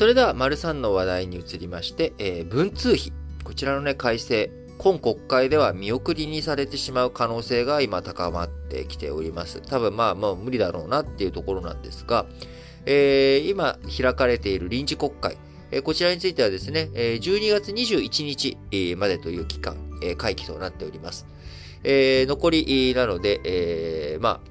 それでは、丸3の話題に移りまして、えー、文通費。こちらのね、改正。今国会では見送りにされてしまう可能性が今高まってきております。多分まあ、まあ無理だろうなっていうところなんですが、えー、今開かれている臨時国会、えー、こちらについてはですね、えー、12月21日までという期間、えー、会期となっております。えー、残りなので、えー、まあ、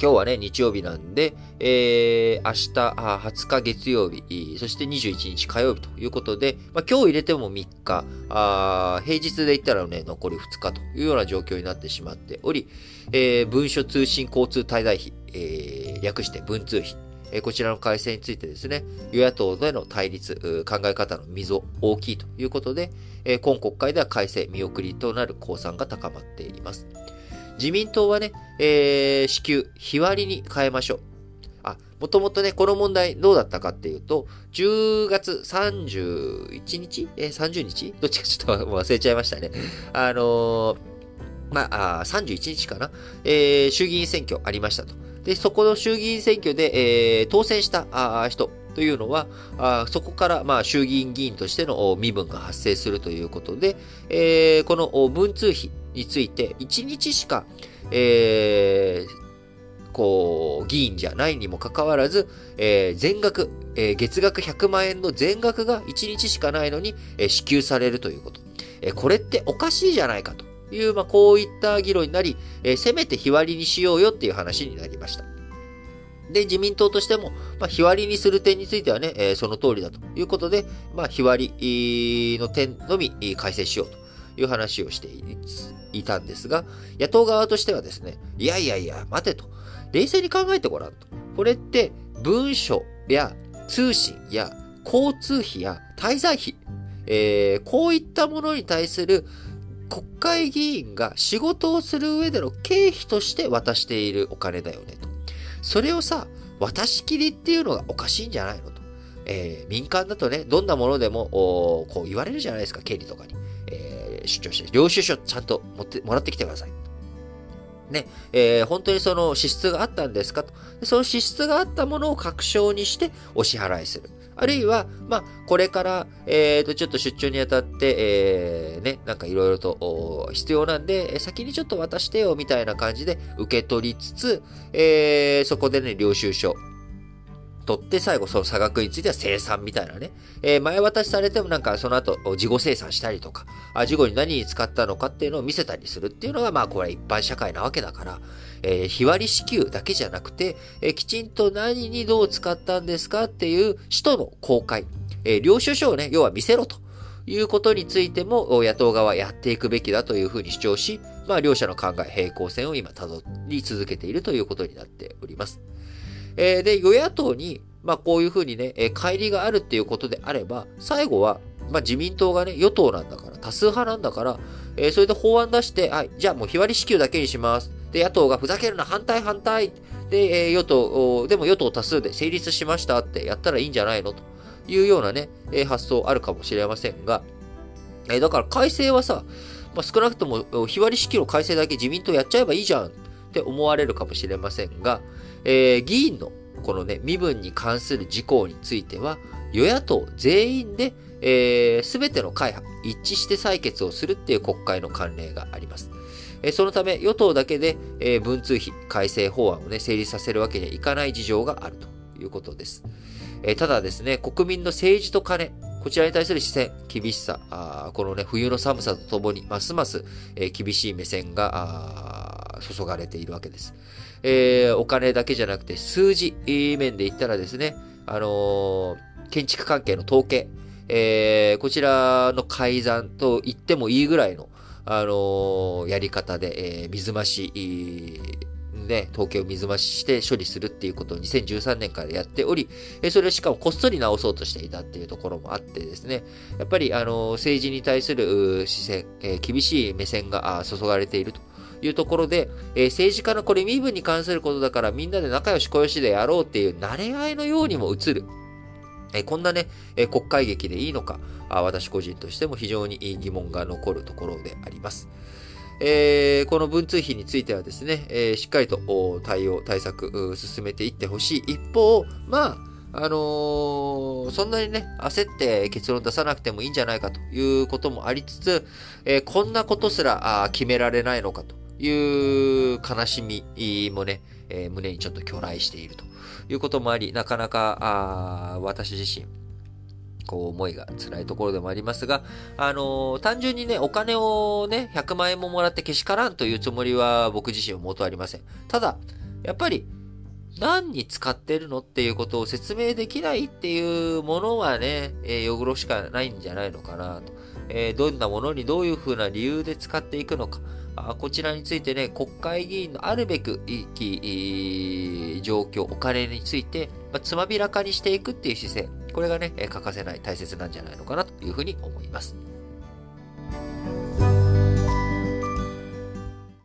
今日はね、日曜日なんで、えー、明日、20日月曜日、そして21日火曜日ということで、まあ、今日入れても3日、あ平日で言ったらね、残り2日というような状況になってしまっており、えー、文書通信交通滞在費、えー、略して文通費、えこちらの改正についてですね、与野党での対立、考え方の溝大きいということで、え今国会では改正見送りとなる公算が高まっています。自民党はね、えー、支給、日割りに変えましょう。あ、もともとね、この問題どうだったかっていうと、10月31日？えー、30日？どっちかちょっと忘れちゃいましたね。あのー、まあ、あ31日かな、えー、衆議院選挙ありましたと。で、そこの衆議院選挙で、えー、当選したあ人というのは、あそこから、まあ、衆議院議員としての身分が発生するということで、えー、この文通費について、1日しか、えー、こう、議員じゃないにもかかわらず、えー、全額、えー、月額100万円の全額が1日しかないのに、支給されるということ。えー、これっておかしいじゃないかという、まあ、こういった議論になり、えー、せめて日割りにしようよっていう話になりました。で、自民党としても、まあ、日割りにする点についてはね、えー、その通りだということで、まあ、日割りの点のみ改正しようという話をしていたんですが、野党側としてはですね、いやいやいや、待てと。冷静に考えてごらんと。これって文書や通信や交通費や滞在費、えー、こういったものに対する国会議員が仕事をする上での経費として渡しているお金だよね。それをさ、渡し切りっていうのがおかしいんじゃないのと。えー、民間だとね、どんなものでも、こう言われるじゃないですか、経理とかに。えー、出張して、領収書ちゃんと持って、もらってきてください。ね、えー、本当にその支出があったんですかと。その支出があったものを確証にしてお支払いする。あるいは、まあ、これから、えっ、と、ちょっと出張にあたって、えー、ね、なんかいろいろと必要なんで、先にちょっと渡してよ、みたいな感じで受け取りつつ、えー、そこでね、領収書、取って最後その差額については生産みたいなね。えー、前渡しされてもなんかその後事後生産したりとか、あ事後に何に使ったのかっていうのを見せたりするっていうのがまあこれは一般社会なわけだから、えー、日割り支給だけじゃなくて、えー、きちんと何にどう使ったんですかっていう使途の公開、えー、領収書をね、要は見せろということについても野党側はやっていくべきだというふうに主張し、まあ両者の考え、平行線を今辿り続けているということになっております。えー、で、与野党に、まあこういうふうにね、えー、乖離があるっていうことであれば、最後は、まあ自民党がね、与党なんだから、多数派なんだから、えー、それで法案出して、はい、じゃあもう日割り支給だけにします。で、野党がふざけるな、反対反対。で、えー、与党、でも与党多数で成立しましたってやったらいいんじゃないの？というようなね、えー、発想あるかもしれませんが、えー、だから改正はさ、まあ、少なくとも日割り支給の改正だけ自民党やっちゃえばいいじゃんって思われるかもしれませんが、えー、議員のこのね、身分に関する事項については、与野党全員で、えー、全ての会派、一致して採決をするっていう国会の慣例があります。えー、そのため、与党だけで、えー、文通費改正法案をね、成立させるわけにはいかない事情があるということです。えー、ただですね、国民の政治と金、こちらに対する視線、厳しさ、あこのね、冬の寒さとともに、ますます、えー、厳しい目線が注がれているわけです。えー、お金だけじゃなくて、数字面で言ったらですね、あのー、建築関係の統計、えー、こちらの改ざんと言ってもいいぐらいの、あの、やり方で、え、水増し、ね、統計を水増しして処理するっていうことを2013年からやっており、それをしかもこっそり直そうとしていたっていうところもあってですね、やっぱりあの政治に対する視線、厳しい目線が注がれているというところで、え政治家のこれ身分に関することだからみんなで仲良し小良しでやろうっていう慣れ合いのようにも映る。えこんなね、え国会劇でいいのかあ、私個人としても非常に疑問が残るところであります。えー、この文通費についてはですね、えー、しっかりと対応、対策、進めていってほしい。一方、まああのー、そんなにね、焦って結論出さなくてもいいんじゃないかということもありつつ、えー、こんなことすら決められないのかという悲しみもね、えー、胸にちょっと巨来しているということもあり、なかなか、あ私自身、こう思いが辛いところでもありますが、あのー、単純にね、お金をね、100万円ももらってけしからんというつもりは僕自身は元ありません。ただ、やっぱり、何に使ってるのっていうことを説明できないっていうものはね、えー、よぐろしかないんじゃないのかなと。えー、どんなものにどういうふうな理由で使っていくのか。あこちらについてね、国会議員のあるべくいい状況、お金について、まあ、つまびらかにしていくっていう姿勢。これがね、欠かせない大切なんじゃないのかなというふうに思います。